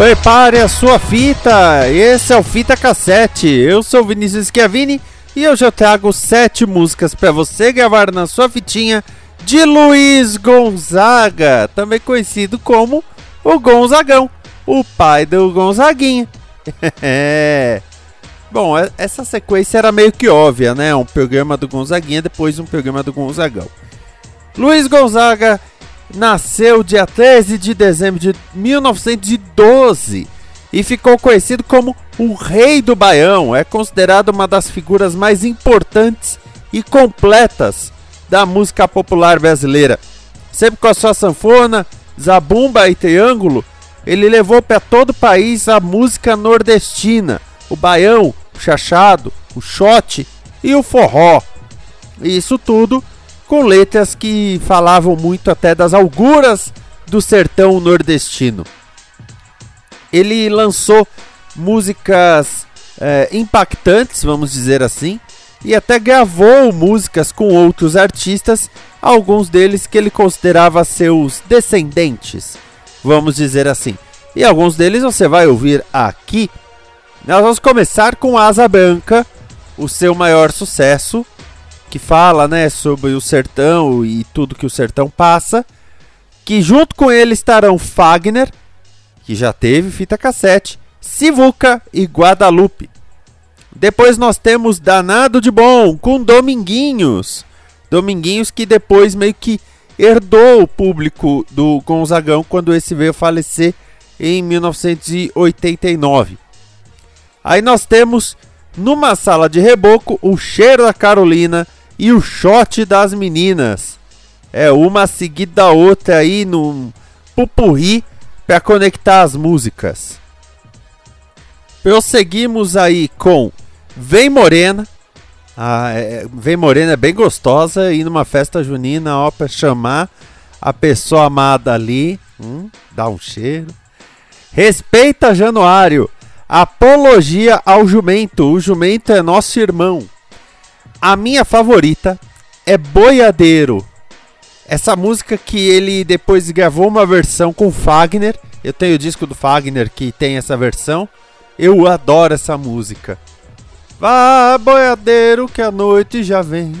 Prepare a sua fita, esse é o Fita Cassete. Eu sou Vinícius Schiavini e hoje eu trago sete músicas para você gravar na sua fitinha de Luiz Gonzaga, também conhecido como o Gonzagão, o pai do Gonzaguinha. Bom, essa sequência era meio que óbvia, né? Um programa do Gonzaguinha, depois um programa do Gonzagão. Luiz Gonzaga nasceu dia 13 de dezembro de 1912 e ficou conhecido como o Rei do Baião. É considerado uma das figuras mais importantes e completas da música popular brasileira. Sempre com a sua sanfona, zabumba e triângulo, ele levou para todo o país a música nordestina, o baião, o chachado, o shot e o forró. Isso tudo com letras que falavam muito até das auguras do sertão nordestino. Ele lançou músicas é, impactantes, vamos dizer assim, e até gravou músicas com outros artistas, alguns deles que ele considerava seus descendentes, vamos dizer assim. E alguns deles você vai ouvir aqui. Nós vamos começar com Asa Branca, o seu maior sucesso, que fala, né, sobre o sertão e tudo que o sertão passa, que junto com ele estarão Fagner, que já teve fita cassete, Sivuca e Guadalupe. Depois nós temos Danado de Bom com Dominguinhos. Dominguinhos que depois meio que herdou o público do Gonzagão quando esse veio falecer em 1989. Aí nós temos numa sala de reboco o cheiro da Carolina e o shot das meninas. É uma seguida da outra aí num pupurri para conectar as músicas. Prosseguimos aí com Vem Morena. Ah, é, Vem Morena é bem gostosa e numa festa junina, ó, pra chamar a pessoa amada ali, hum, dá um cheiro. Respeita Januário. Apologia ao jumento. O jumento é nosso irmão. A minha favorita é Boiadeiro. Essa música que ele depois gravou uma versão com Fagner. Eu tenho o disco do Fagner que tem essa versão. Eu adoro essa música. Vá, boiadeiro, que a noite já vem.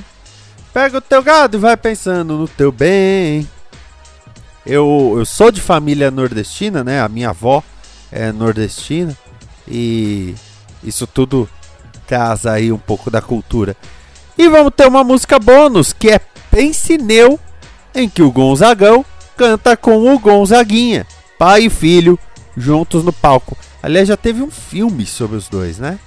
Pega o teu gado e vai pensando no teu bem. Eu, eu sou de família nordestina, né? A minha avó é nordestina. E isso tudo traz aí um pouco da cultura. E vamos ter uma música bônus, que é Pense Neu, em que o Gonzagão canta com o Gonzaguinha, pai e filho, juntos no palco. Aliás, já teve um filme sobre os dois, né?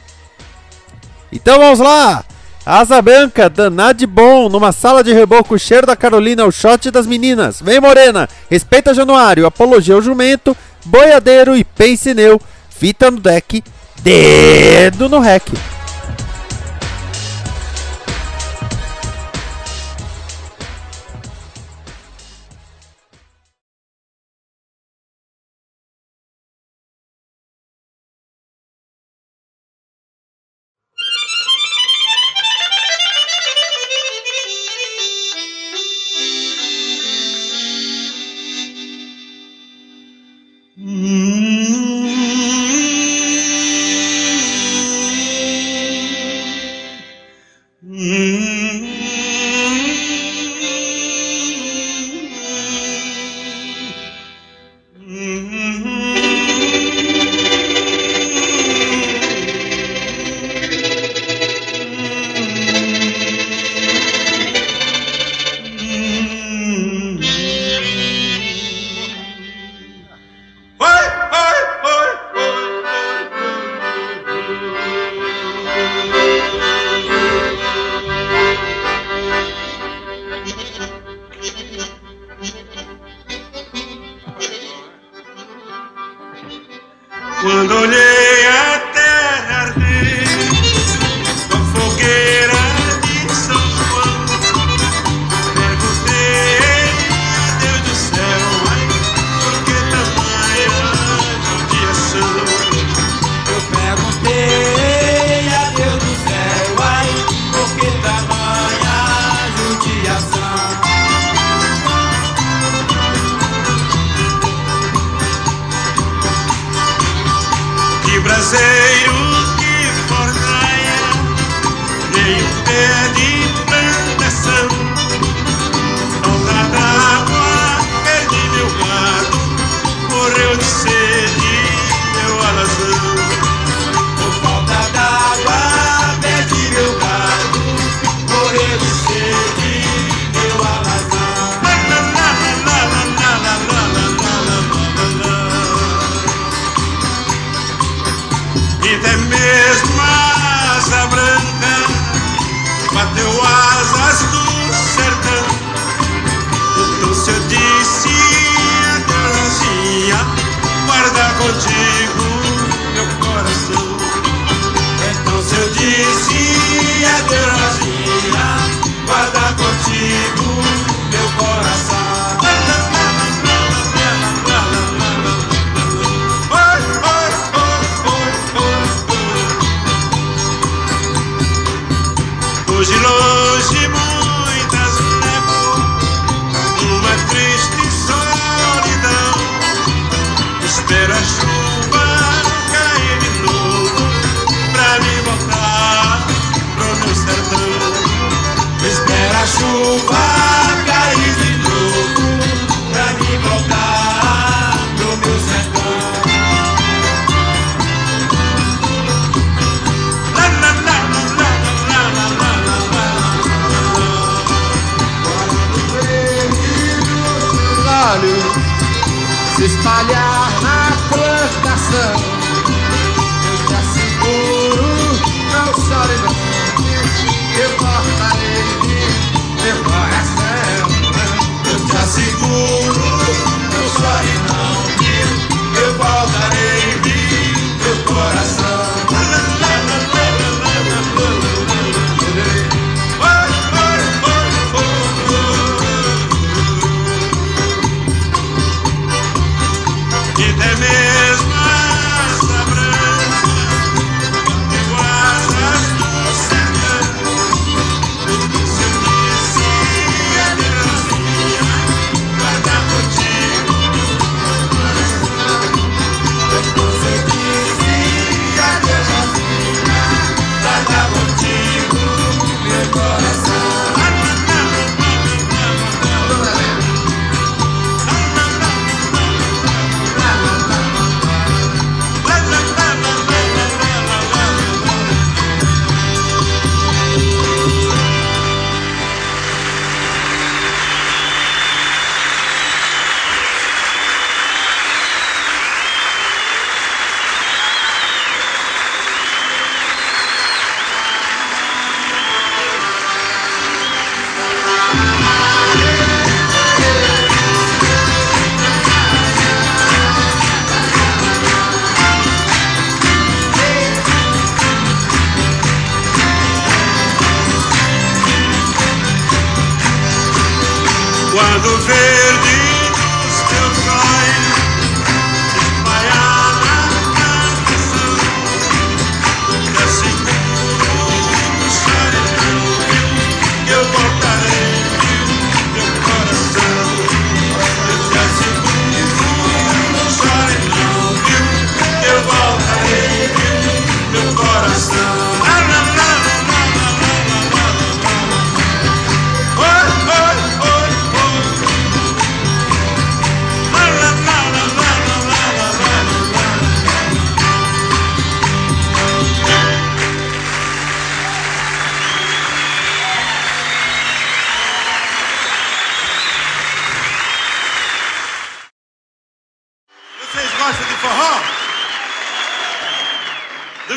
Então vamos lá! Asa Branca, danado de bom, numa sala de reboco, cheiro da Carolina, o shot das meninas. Vem Morena, respeita Januário, apologia ao jumento, boiadeiro e pense neu, fita no deck, dedo no rec. se espalhar na plantação. Deixa seguro, não chore não. Eu cortarei deforestação. Eu te asseguro.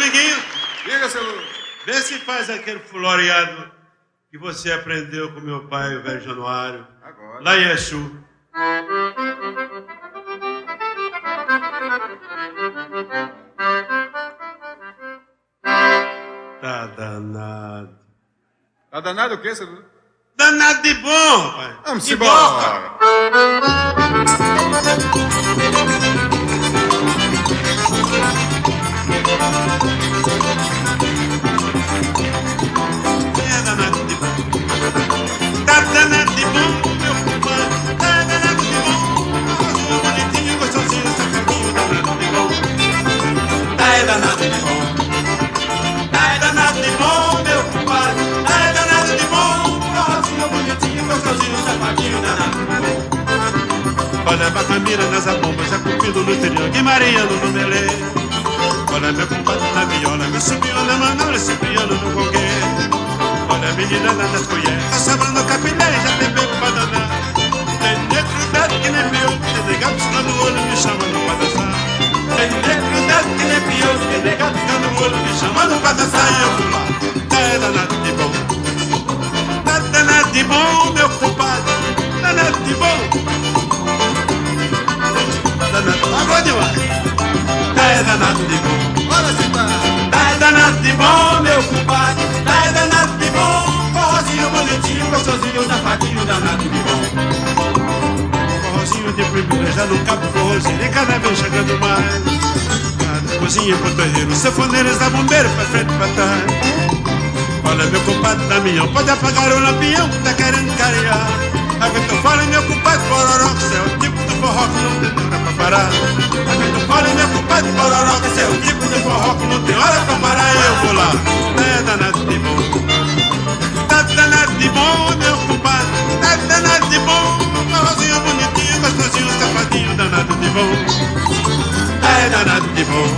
amiguinho. Diga, seu Lula. Vê se faz aquele floreado que você aprendeu com meu pai, o velho Januário. Agora. Lá em Exu. Tá danado. Tá danado o quê, seu Lula? Danado de bom, pai. Vamos embora. Thank you. Bom. Olha a bacamira nas já cupido no triângulo e Mariano no melê. Olha meu compadre na viola, meu subiu na manola, cipriano no conguê. Olha a menina lá das colheres, tá sobrando capilé, já tem bebo pra danar. Tem negro dado que nem pior, tem negado piscando de bom. Olha, Cita! Tá danado de bom, meu compadre. É danado de bom. Forrozinho bonitinho, gostosinho, safadinho, danado de bom. Forrozinho de primeira, já no cabo forrozinho, e cada vez chegando mais. Cada cozinha pro terreiro, sanfoneiros da bombeiro, pra frente e pra trás. Olha, meu compadre Damião, pode apagar o lampião, tá querendo carear. Aguenta fora, meu compadre Pororó, que é o tipo do forró que não tem hora pra parar. Aguenta fora, meu compadre Pororó, que o tipo do forró que não tem hora pra parar. E eu vou lá, é danado de bom. Tá danado de bom, meu compadre, tá danado de bom. Forrozinho bonitinho, gostosinho, safadinho, danado de bom. É danado de bom.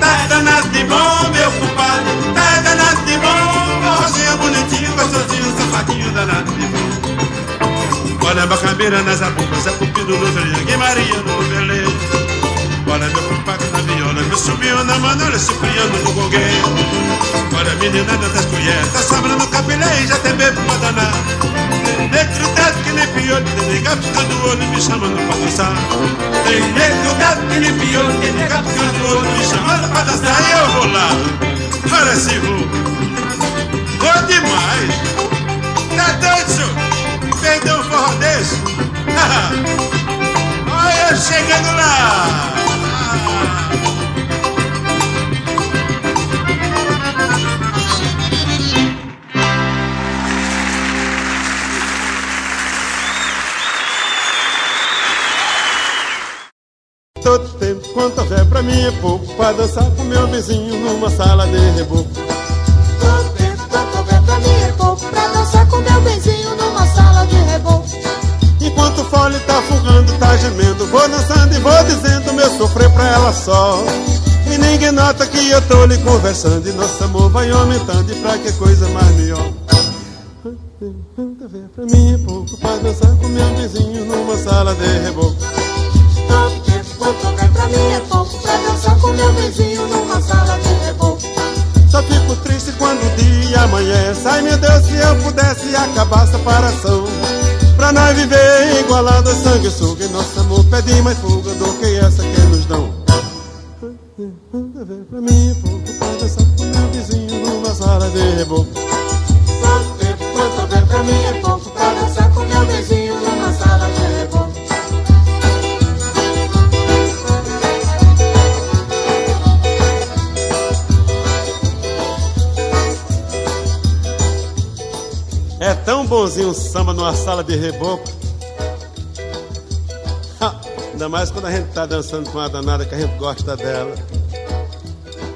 Tá danado de bom, meu compadre. Tá danado de bom. Forrozinho bonitinho, gostosinho, safadinho, danado de bom. Olha bacabeira nas abumbas, é cupido no velho, Guimaria no belê. Olha meu compadre na viola, meu subiu na manola, cipriano no gonguê. Olha a meninada das colheres, tá sobrando capilé e já tem bebo pra danar. Negro dado que nem piolho, tem nega piscando o olho me chamando pra dançar. Tem negro dado que nem piolho, tem nega piscando o olho me chamando pra dançar. E eu vou lá, olha se vou. Vou demais. Tá doido, senhor? Perdeu um forró desse? Olha eu chegando lá. Todo tempo quanto houver pra mim é pouco Pra dançar com meu vizinho numa sala de reboco tá gemendo Vou dançando e vou dizendo meu sofrer pra ela só. E ninguém nota que eu tô lhe conversando. E nosso amor vai aumentando E pra que coisa mais melhor? Houver pra mim é pouco Pra dançar com meu vizinho numa sala de reboco. Houver pra mim é pouco Pra dançar com meu benzinho numa sala de reboco Só fico triste quando o dia amanhece. Ai meu Deus, se eu pudesse acabar a separação nós viver igualado a sanguessuga E nosso amor pede mais fuga do que essa que nos dão. Pra mim pouco dançar com meu vizinho numa sala de reboco samba numa sala de reboco. Ainda mais quando a gente tá dançando com uma danada que a gente gosta dela.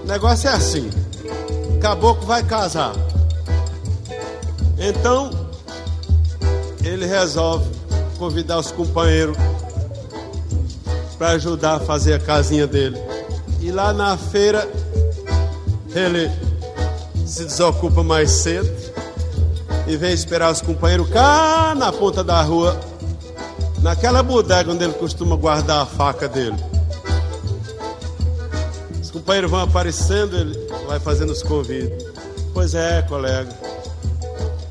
O negócio é assim Caboclo vai casar. Então Ele resolve convidar os companheiros para ajudar a fazer a casinha dele. E lá na feira Ele se desocupa mais cedo e vem esperar os companheiros cá na ponta da rua, naquela bodega onde ele costuma guardar a faca dele. Os companheiros vão aparecendo, ele vai fazendo os convites. Pois é, colega,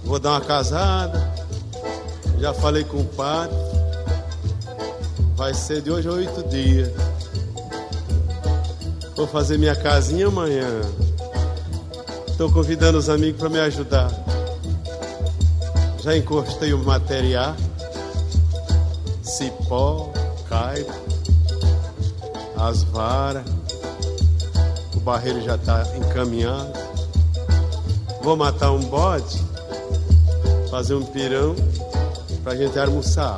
vou dar uma casada, já falei com o padre, vai ser de hoje a oito dias. Vou fazer minha casinha amanhã. Estou convidando os amigos para me ajudar. Já encostei o material. Cipó, caipo, as varas. O barreiro já está encaminhado. Vou matar um bode, fazer um pirão para a gente almoçar.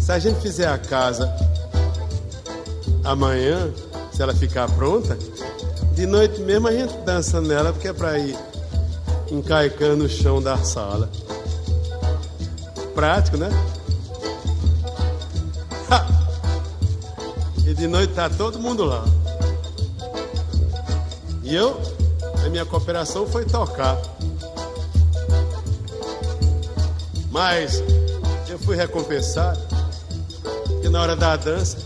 Se a gente fizer a casa amanhã, se ela ficar pronta, de noite mesmo a gente dança nela, porque é para ir encaicando o chão da sala. Prático, né? Ha! E de noite tá todo mundo lá. E eu, a minha cooperação foi tocar. Mas eu fui recompensado, porque na hora da dança,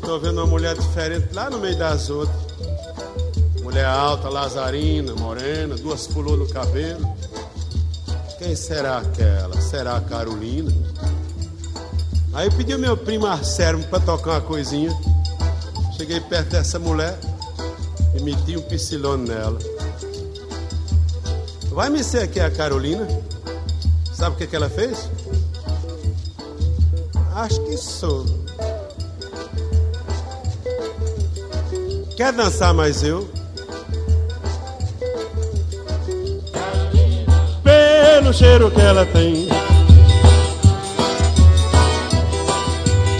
tô vendo uma mulher diferente lá no meio das outras. Mulher alta, lazarina, morena, duas fulô no cabelo. Quem será aquela? Será a Carolina? Aí eu pedi ao meu primo Arcérmo para tocar uma coisinha. Cheguei perto dessa mulher e meti um piscilone nela. Vai me ser aqui a Carolina? Sabe o que, que ela fez? Acho que sou. Quer dançar mais eu? Pelo cheiro que ela tem.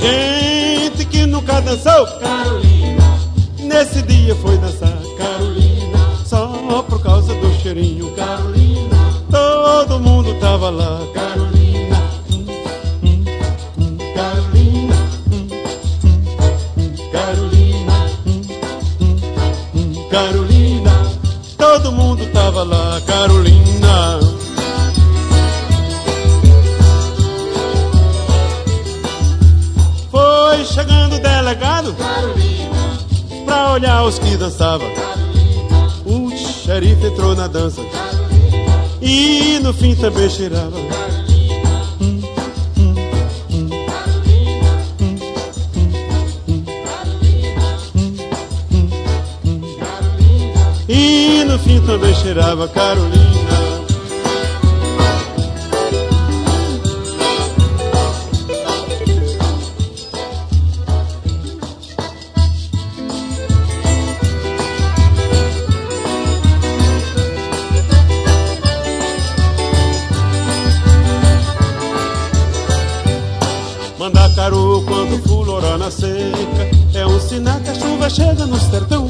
Gente que nunca dançou. Carolina. Nesse dia foi dançar. Carolina. Só por causa do cheirinho. Carolina. Todo mundo tava lá. Carolina. Pra olhar os que dançavam. O xerife entrou na dança e no fim também cheirava. E no fim também cheirava Carolina. Seca É um sinal que a chuva chega no sertão.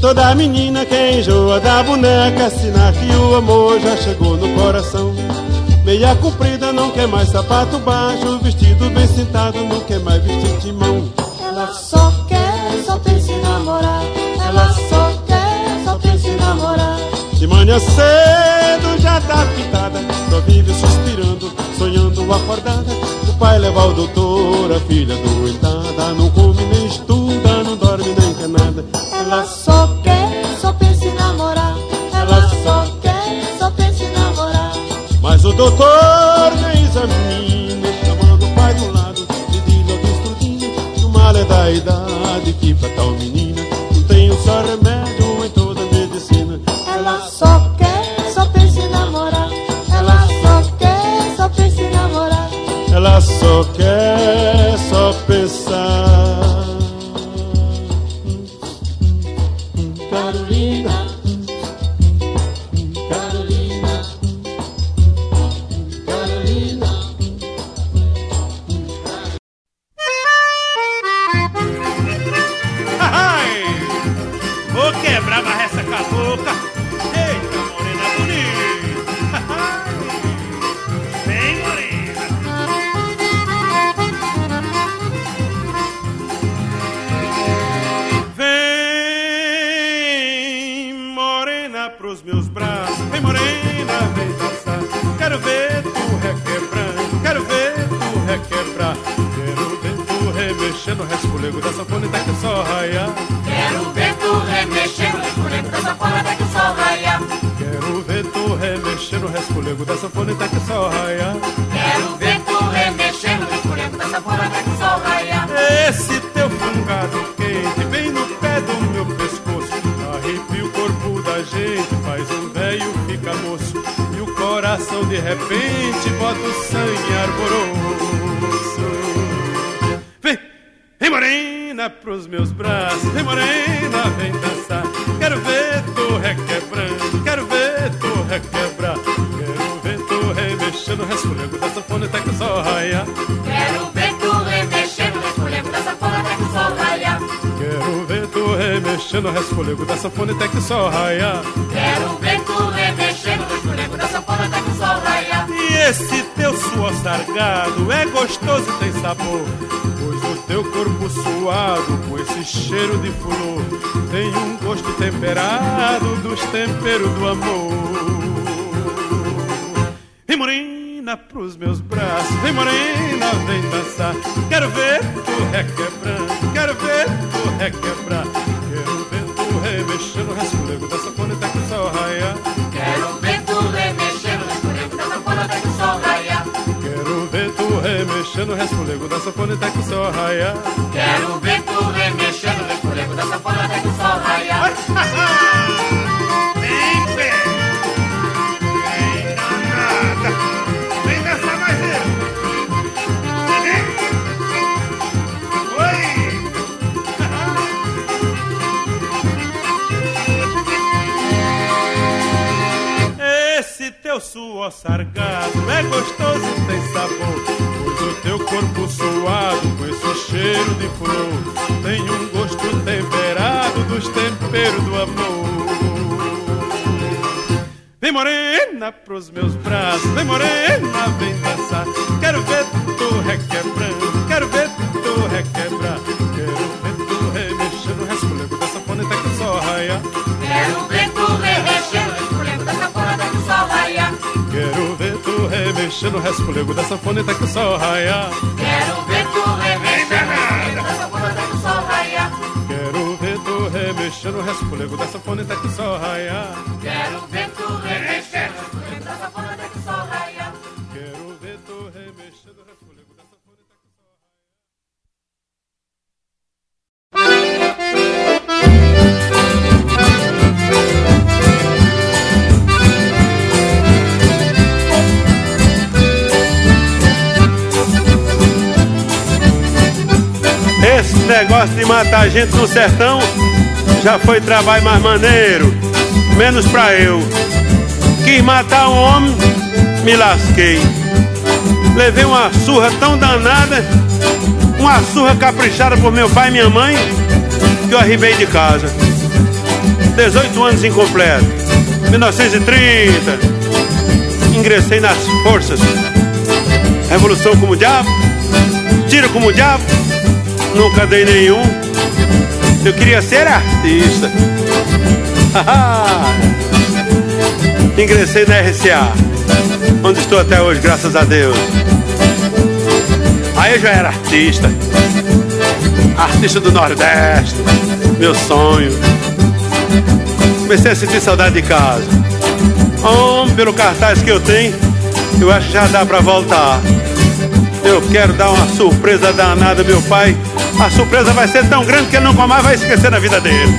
Toda menina que enjoa da boneca Sinal que o amor já chegou no coração. Meia comprida não quer mais sapato baixo. Vestido bem sentado não quer mais vestir de mão Ela só quer, só pensa em namorar. Ela só quer, só pensa em namorar. De manhã cedo já tá pintada Só vive suspirando, sonhando acordada pai leva o doutor, a filha doentada Não come nem estuda, não dorme nem quer nada Ela só quer, só pensa em namorar. Ela só quer, só pensa em namorar. Mas o doutor só quer só pensar remexer no resfolego da sanfona até que o sol raiar. Quero ver tu remexer no resfolego da sanfona até que o sol raiar. Esse teu fungado quente, vem no pé do meu pescoço, arrepia o corpo da gente, faz o velho fica moço. E o coração de repente bota o sangue arvoroso. Vem, vem morena pros meus braços, vem morena, vem dançar. Remexendo o resfolego da sanfona até que o sol raia. Quero ver tu remexendo no esfolego da sanfona até que o sol raia. E esse teu suor sargado é gostoso e tem sabor. Pois o teu corpo suado, com esse cheiro de flor, tem um gosto temperado dos temperos do amor. Vem morena pros meus braços, vem morena, vem dançar. Quero ver remexendo resfolego da sanfona até que o sol raia. Quero ver tu remexendo no esfolego da sanfona até que o sol raia. Vem, pé! Vem, danada! Vem dançar mais eu! Oi! Esse teu suor sargado é gostoso e tem sabor. Teu corpo suado com esse cheiro de flor tem um gosto temperado dos temperos do amor. Vem morena pros meus braços, vem morena, vem dançar. Quero ver tu requebrando, quero ver tu requebrar. Tu remexendo o resfolego da sanfona até que o sol raia. Quero ver tu esfolego da sanfona até que o sol raia. Quero ver tu remexendo o resfolego da sanfona até que o sol raia. Quero ver negócio de matar gente no sertão já foi trabalho mais maneiro, menos pra eu. Quis matar um homem, me lasquei. Levei uma surra tão danada, uma surra caprichada por meu pai e minha mãe, que eu arribei de casa. 18 anos incompleto, 1930. Ingressei nas forças. Revolução como diabo, tiro como diabo, nunca dei nenhum. Eu queria ser artista. Ingressei na RCA, onde estou até hoje, graças a Deus. Aí eu já era artista. Artista do Nordeste, meu sonho. Comecei a sentir saudade de casa. Homem, pelo cartaz que eu tenho, eu acho que já dá pra voltar. Eu quero dar uma surpresa danada, meu pai. A surpresa vai ser tão grande que ele nunca mais vai esquecer na vida dele.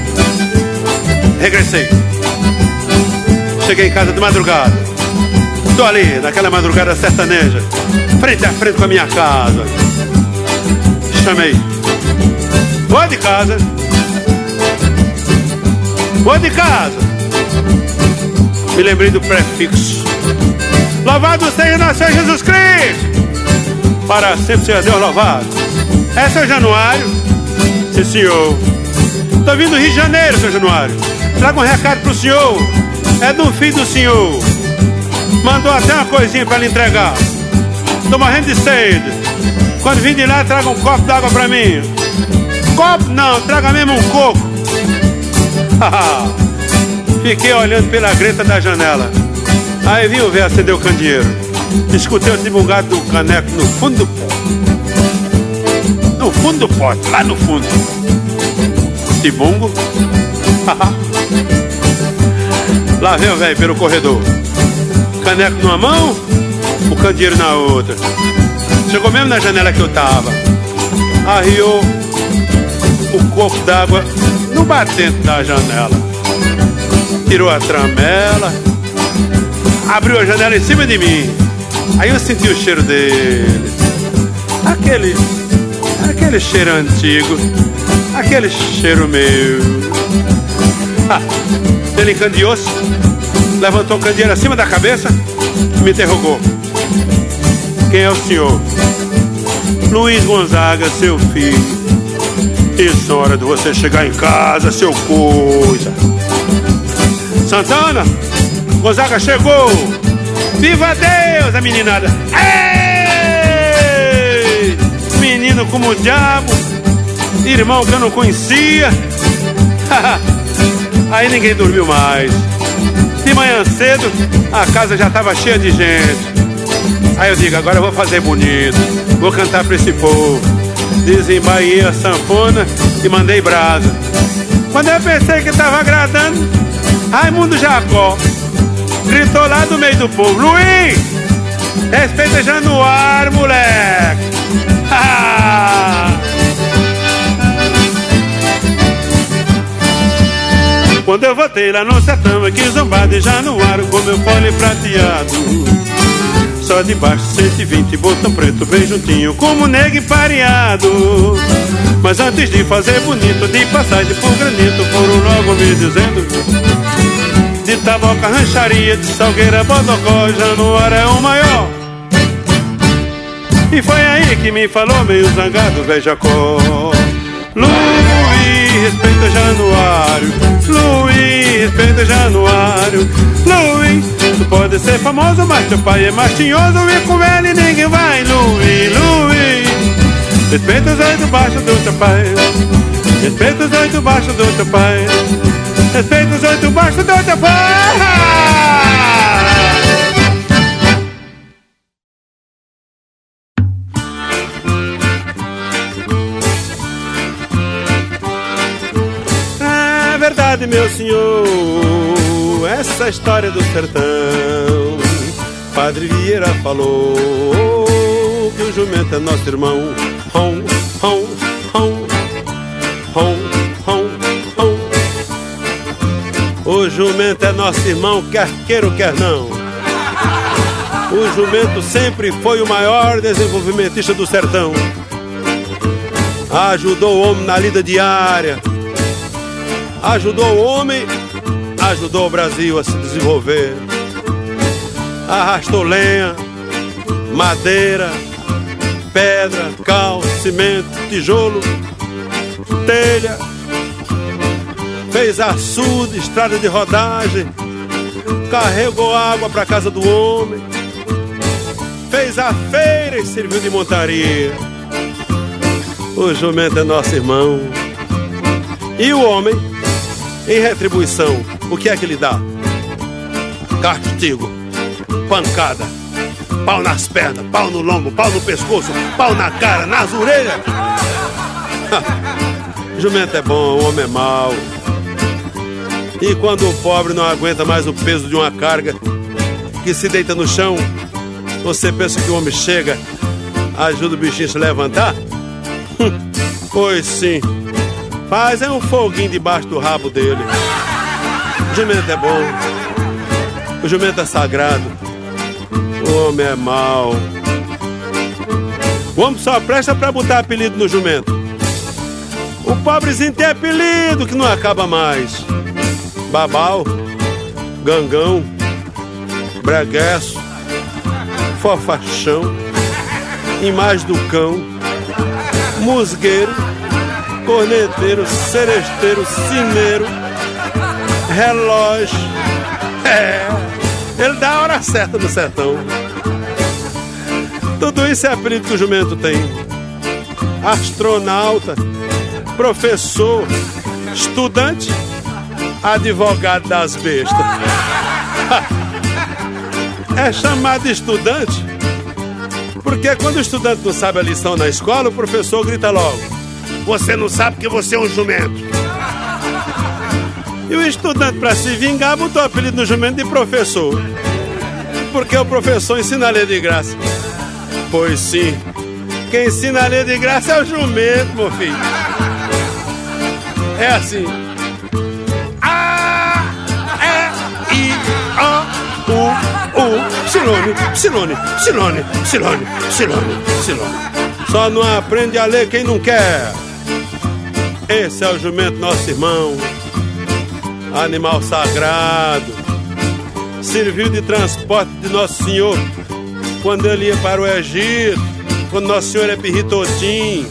Regressei. Cheguei em casa de madrugada. Estou ali, naquela madrugada sertaneja, frente a frente com a minha casa. Chamei. Oi de casa. Oi de casa. Me lembrei do prefixo. Louvado seja nosso Senhor Jesus Cristo. Para sempre seja Deus louvado. É seu Januário? Sim, senhor. Tô vindo do Rio de Janeiro, seu Januário. Traga um recado pro senhor. É do filho do senhor. Mandou até uma coisinha pra lhe entregar. Tô morrendo de sede. Quando vim de lá, traga um copo d'água pra mim. Copo não, traga mesmo um coco. Fiquei olhando pela greta da janela. Aí vi o velho acender o candeeiro. Escutei o desbungado do caneco no fundo do pote. No fundo do pote, lá no fundo. Tibungo. lá vem o velho pelo corredor. Caneco numa mão, o candeeiro na outra. Chegou mesmo na janela que eu tava. Arriou o copo d'água no batente da janela. Tirou a tramela, abriu a janela em cima de mim. Aí eu senti o cheiro dele. Aquele. aquele cheiro antigo. Aquele cheiro meu. Ah, ele encandeou-se, levantou o candeeiro acima da cabeça e me interrogou. Quem é o senhor? Luiz Gonzaga, seu filho. Isso é hora de você chegar em casa, seu coisa. Santana, Gonzaga chegou. Viva Deus, a meninada. Ei! Menino como o diabo. Irmão que eu não conhecia. Aí ninguém dormiu mais. De manhã cedo, a casa já estava cheia de gente. Aí eu digo, agora eu vou fazer bonito. Vou cantar pra esse povo. Desembainhei a sanfona e mandei brasa. Quando eu pensei que tava agradando, Raimundo Jacó gritou lá do meio do povo: Luiz, respeita Januário, moleque. Quando eu voltei lá no sertão, aqui zombado de Januário com meu fole prateado. Só de baixo 120, botão preto bem juntinho, como negro pareado. Mas antes de fazer bonito, de passagem por granito, foram logo me dizendo De taboca, rancharia, de salgueira, bodocó, Januário é o maior. E foi aí que me falou meio zangado, velho Jacó Luiz, respeita Januário. Luiz, respeita Januário. Luiz, tu pode ser famoso, mas teu pai é mastinhoso E com ele ninguém vai, Luiz, Luiz Respeita os oito baixos do teu pai. Respeita os oito baixos do teu pai Respeita os oito baixos do teu pai É verdade, meu senhor Essa história do sertão Padre Vieira falou Que o jumento é nosso irmão hom, hom jumento é nosso irmão Quer queira ou quer não. O jumento sempre foi o maior desenvolvimentista do sertão. Ajudou o homem na lida diária. Ajudou o homem, ajudou o Brasil a se desenvolver. Arrastou lenha, madeira, pedra, cal, cimento, tijolo, telha, fez açude, estrada de rodagem, carregou água para casa do homem, fez a feira e serviu de montaria. O jumento é nosso irmão. E o homem em retribuição, o que é que lhe dá? Castigo, pancada, pau nas pernas, pau no lombo, pau no pescoço, pau na cara, nas orelhas. Jumento é bom, o homem é mau. E quando o pobre não aguenta mais o peso de uma carga, que se deita no chão, você pensa que o homem chega, ajuda o bichinho a se levantar? Pois sim. Faz é um foguinho debaixo do rabo dele. O jumento é bom. O jumento é sagrado. O homem é mau. O homem só presta pra botar apelido no jumento. O pobrezinho tem apelido que não acaba mais. Babau, gangão, bregueço, fofachão, imagem do cão, musgueiro, corneteiro, seresteiro, cineiro, relógio. É, ele dá a hora certa no sertão. Tudo isso é apelido que o jumento tem. Astronauta, professor, estudante, advogado das bestas. É chamado estudante porque quando o estudante não sabe a lição na escola, o professor grita logo: Você não sabe que você é um jumento. E o estudante, para se vingar, botou o apelido no jumento de professor. Porque o professor ensina a ler de graça. Pois sim, quem ensina a ler de graça é o jumento, meu filho. É assim. E. Psilone, Psilone, Psilone, Psilone, Psilone, Psilone. Só não aprende a ler quem não quer. Esse é o jumento, nosso irmão, animal sagrado. Serviu de transporte de Nosso Senhor quando ele ia para o Egito, quando Nosso Senhor é pirritotim.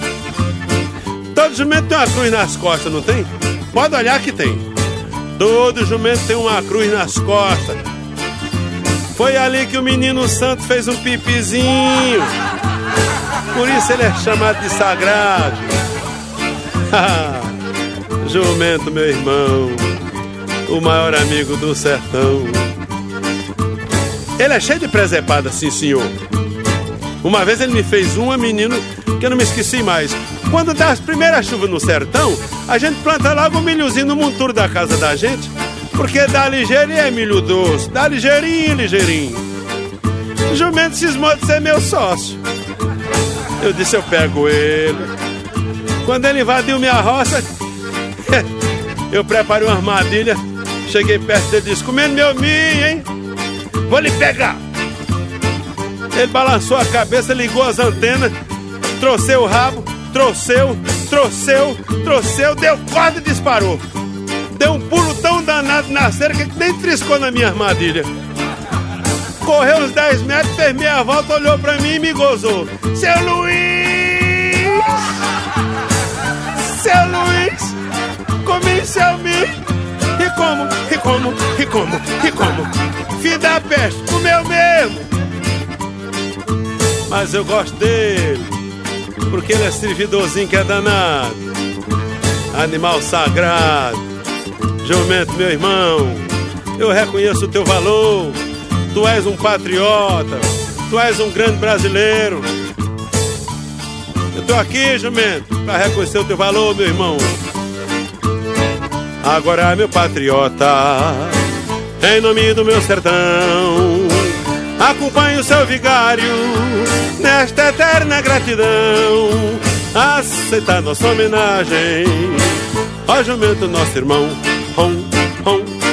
Todo jumento tem uma cruz nas costas, não tem? Pode olhar que tem. Todo jumento tem uma cruz nas costas. Foi ali que o menino santo fez um pipizinho. Por isso ele é chamado de sagrado. Jumento, meu irmão, o maior amigo do sertão. Ele é cheio de presepada, sim, senhor. Uma vez ele me fez uma, menino, que eu não me esqueci mais. Quando dá as primeiras chuvas no sertão, a gente planta logo um milhozinho no monturo da casa da gente, porque dá ligeirinho é milho doce, dá ligeirinho, ligeirinho. O jumento cismou de ser meu sócio. Eu disse, eu pego ele. Quando ele invadiu minha roça, eu preparei uma armadilha, cheguei perto dele e disse, comendo meu milho, hein? Vou lhe pegar. Ele balançou a cabeça, ligou as antenas, trouxeu o rabo, trouxeu, trouxeu, trouxeu, deu corda e disparou. Deu um pulo tão danado na cerca que nem triscou na minha armadilha. Correu uns 10 metros, fez meia volta, olhou pra mim e me gozou. Seu Luiz! Seu Luiz! Comi seu milho! E como, e como, e como, e como? Fim da peste, comeu mesmo! Mas eu gosto dele, porque ele é servidorzinho que é danado. Animal sagrado. Jumento, meu irmão, eu reconheço o teu valor. Tu és um patriota, tu és um grande brasileiro. Eu tô aqui, jumento, para reconhecer o teu valor, meu irmão. Agora, meu patriota, em nome do meu sertão, acompanhe o seu vigário nesta eterna gratidão. Aceitar nossa homenagem ao jumento, nosso irmão. Hom, hom,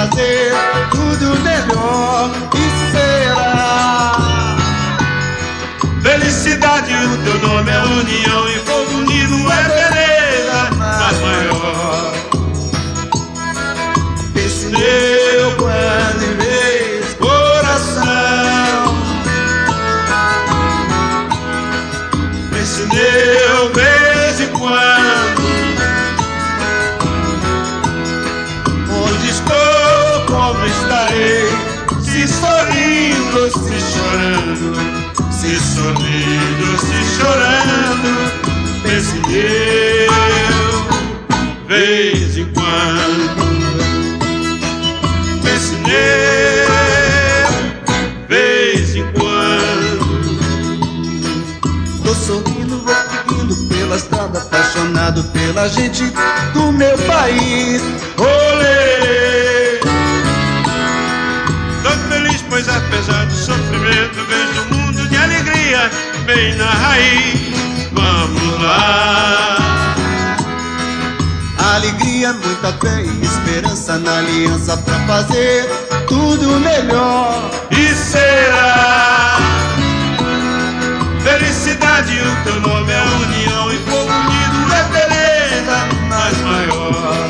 fazer tudo melhor. E será? Felicidade, o teu nome é união e sorrindo, se chorando. Se sorrindo, se chorando, pense nele, vez em quando. Pense nele, vez em quando. Tô sorrindo, vou seguindo pela estrada, apaixonado pela gente do meu país. Olê! Pois apesar bem na raiz. Vamos lá! Alegria, muita fé e esperança na aliança pra fazer tudo melhor. E será felicidade, o teu nome é união e povo unido é beleza, mas maior.